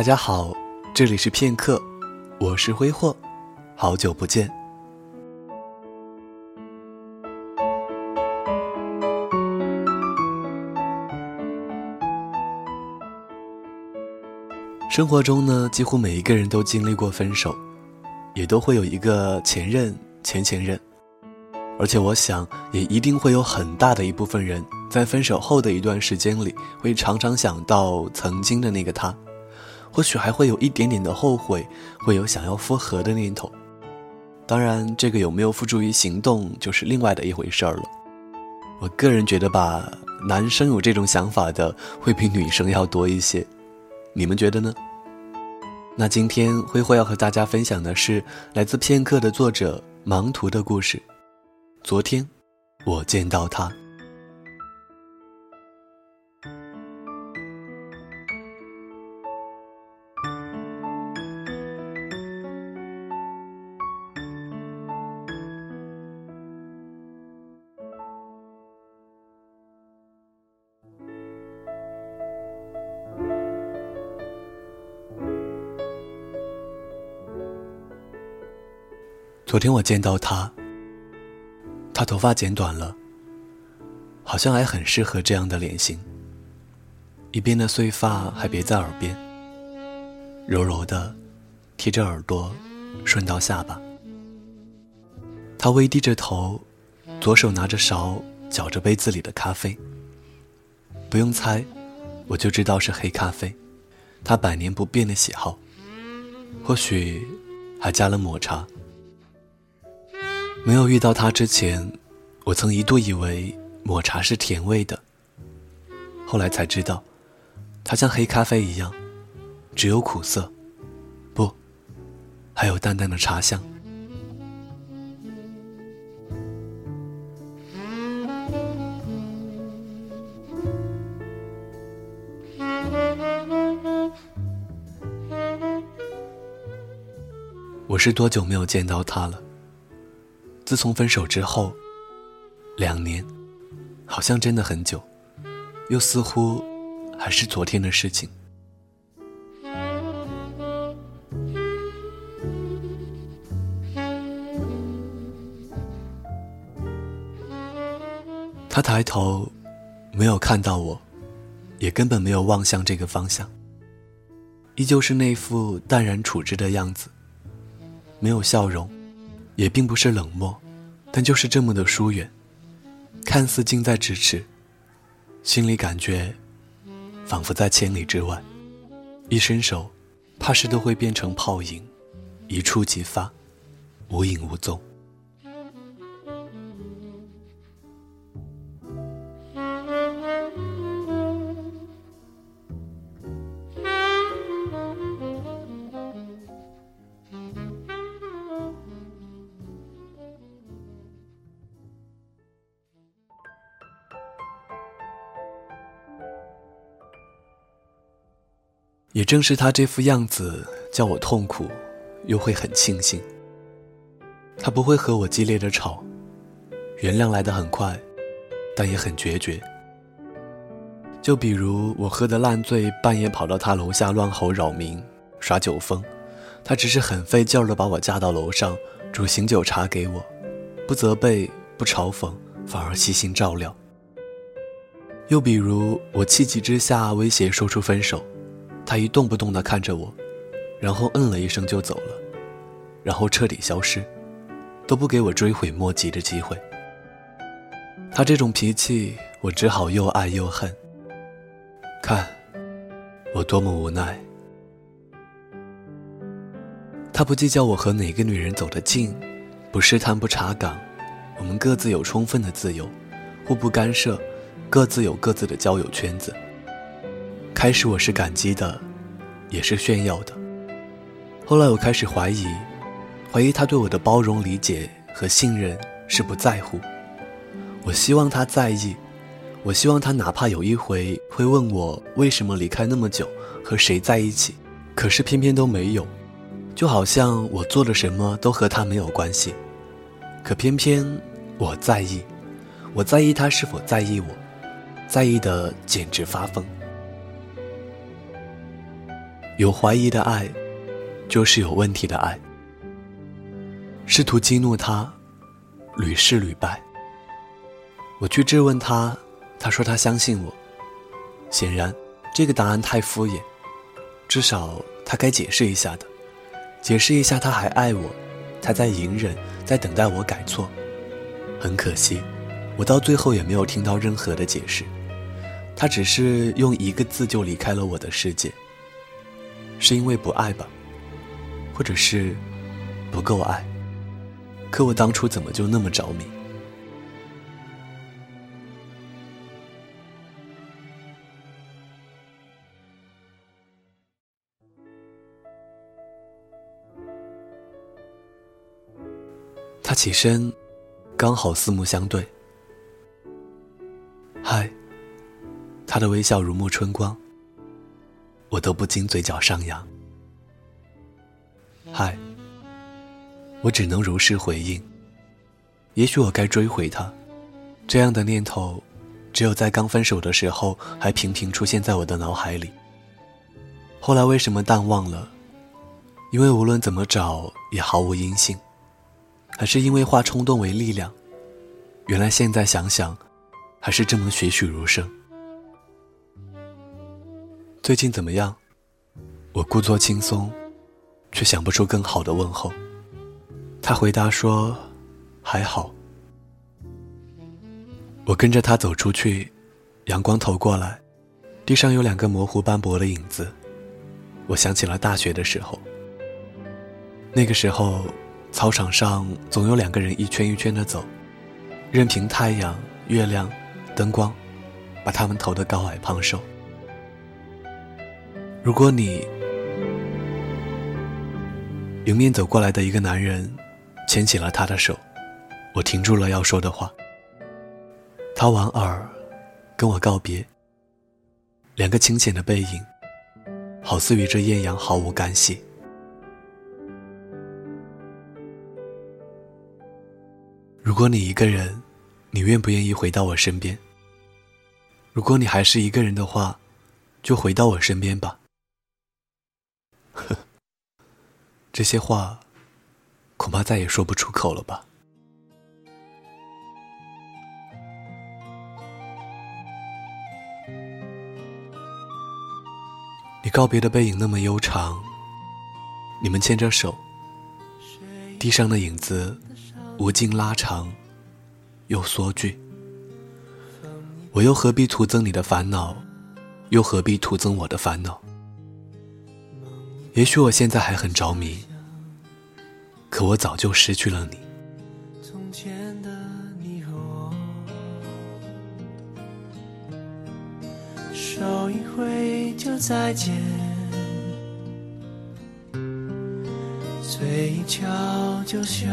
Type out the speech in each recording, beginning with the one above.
大家好，这里是片刻，我是挥霍，好久不见。生活中呢，几乎每一个人都经历过分手，也都会有一个前任、前前任，而且我想，也一定会有很大的一部分人在分手后的一段时间里，会常常想到曾经的那个他。或许还会有一点点的后悔，会有想要复合的念头。当然，这个有没有付诸于行动，就是另外的一回事儿了。我个人觉得吧，男生有这种想法的会比女生要多一些。你们觉得呢？那今天灰灰要和大家分享的是来自片刻的作者盲图的故事。昨天，我见到他。昨天我见到他，他头发剪短了，好像还很适合这样的脸型。一边的碎发还别在耳边，柔柔的贴着耳朵，顺到下巴。他微低着头，左手拿着勺搅着杯子里的咖啡。不用猜，我就知道是黑咖啡，他百年不变的喜好，或许还加了抹茶。没有遇到他之前，我曾一度以为抹茶是甜味的。后来才知道，它像黑咖啡一样，只有苦涩，不，还有淡淡的茶香。我是多久没有见到他了？自从分手之后，两年，好像真的很久，又似乎还是昨天的事情。他抬头，没有看到我，也根本没有望向这个方向，依旧是那副淡然处之的样子，没有笑容。也并不是冷漠，但就是这么的疏远，看似近在咫尺，心里感觉仿佛在千里之外。一伸手，怕是都会变成泡影，一触即发，无影无踪。也正是他这副样子，叫我痛苦，又会很庆幸。他不会和我激烈的吵，原谅来的很快，但也很决绝。就比如我喝得烂醉，半夜跑到他楼下乱吼扰民，耍酒疯，他只是很费劲儿的把我架到楼上，煮醒酒茶给我，不责备，不嘲讽，反而悉心照料。又比如我气急之下威胁说出分手。他一动不动地看着我，然后嗯了一声就走了，然后彻底消失，都不给我追悔莫及的机会。他这种脾气，我只好又爱又恨。看，我多么无奈。他不计较我和哪个女人走得近，不试探不查岗，我们各自有充分的自由，互不干涉，各自有各自的交友圈子。开始我是感激的，也是炫耀的。后来我开始怀疑，怀疑他对我的包容、理解和信任是不在乎。我希望他在意，我希望他哪怕有一回会问我为什么离开那么久，和谁在一起，可是偏偏都没有，就好像我做了什么都和他没有关系。可偏偏我在意，我在意他是否在意我，在意的简直发疯。有怀疑的爱，就是有问题的爱。试图激怒他，屡试屡败。我去质问他，他说他相信我。显然，这个答案太敷衍。至少他该解释一下的，解释一下他还爱我，他在隐忍，在等待我改错。很可惜，我到最后也没有听到任何的解释。他只是用一个字就离开了我的世界。是因为不爱吧，或者是不够爱？可我当初怎么就那么着迷？他起身，刚好四目相对。嗨，他的微笑如沐春光。我都不禁嘴角上扬。嗨，我只能如实回应。也许我该追回他，这样的念头，只有在刚分手的时候还频频出现在我的脑海里。后来为什么淡忘了？因为无论怎么找也毫无音信，还是因为化冲动为力量？原来现在想想，还是这么栩栩如生。最近怎么样？我故作轻松，却想不出更好的问候。他回答说：“还好。”我跟着他走出去，阳光投过来，地上有两个模糊斑驳的影子。我想起了大学的时候，那个时候操场上总有两个人一圈一圈的走，任凭太阳、月亮、灯光把他们投得高矮胖瘦。如果你迎面走过来的一个男人牵起了他的手，我停住了要说的话。他莞尔跟我告别，两个清浅的背影，好似与这艳阳毫无干系。如果你一个人，你愿不愿意回到我身边？如果你还是一个人的话，就回到我身边吧。呵，这些话恐怕再也说不出口了吧。你告别的背影那么悠长，你们牵着手，地上的影子无尽拉长，又缩聚。我又何必徒增你的烦恼，又何必徒增我的烦恼？也许我现在还很着迷，可我早就失去了你。从前的你和我，手一挥就再见，嘴一翘就笑，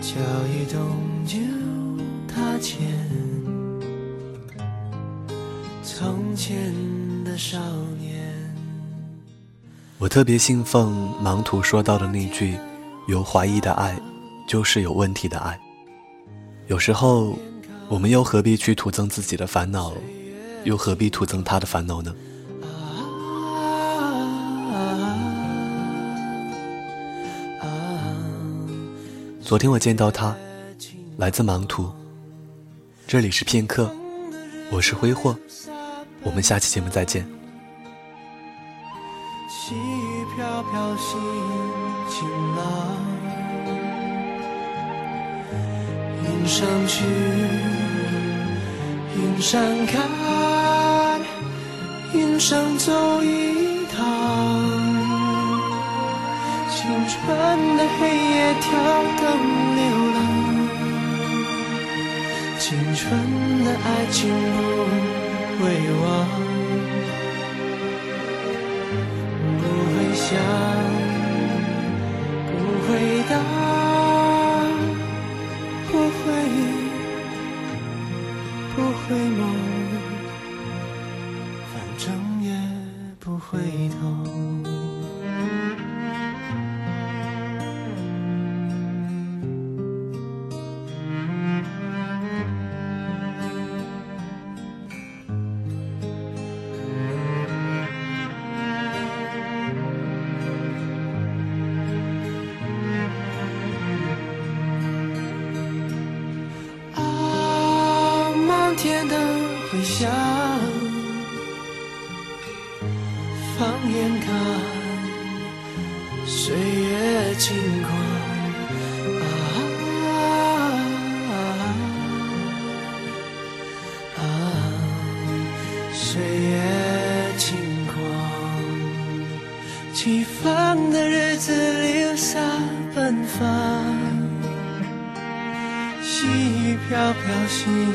脚一动就踏前，从前。少年。我特别信奉盲图说到的那句：“有怀疑的爱，就是有问题的爱。”有时候，我们又何必去徒增自己的烦恼，又何必徒增他的烦恼呢？昨天我见到他，来自盲图。这里是片刻，我是挥霍。我们下期节目再见。细雨飘飘心晴朗云上去云上看云上走一趟青春的黑夜跳动流浪青春的爱情不会忘，不会想，不会答，不会，不会梦，回想，放眼看，岁月轻狂。啊，岁月轻狂，起风的日子流洒奔放，细雨飘飘心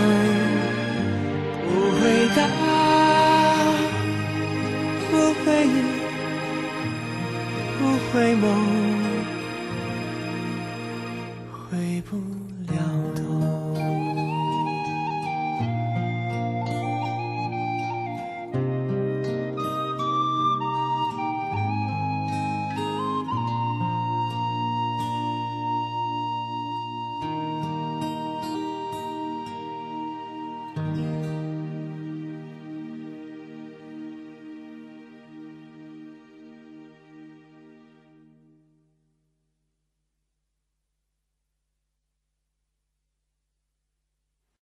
梦，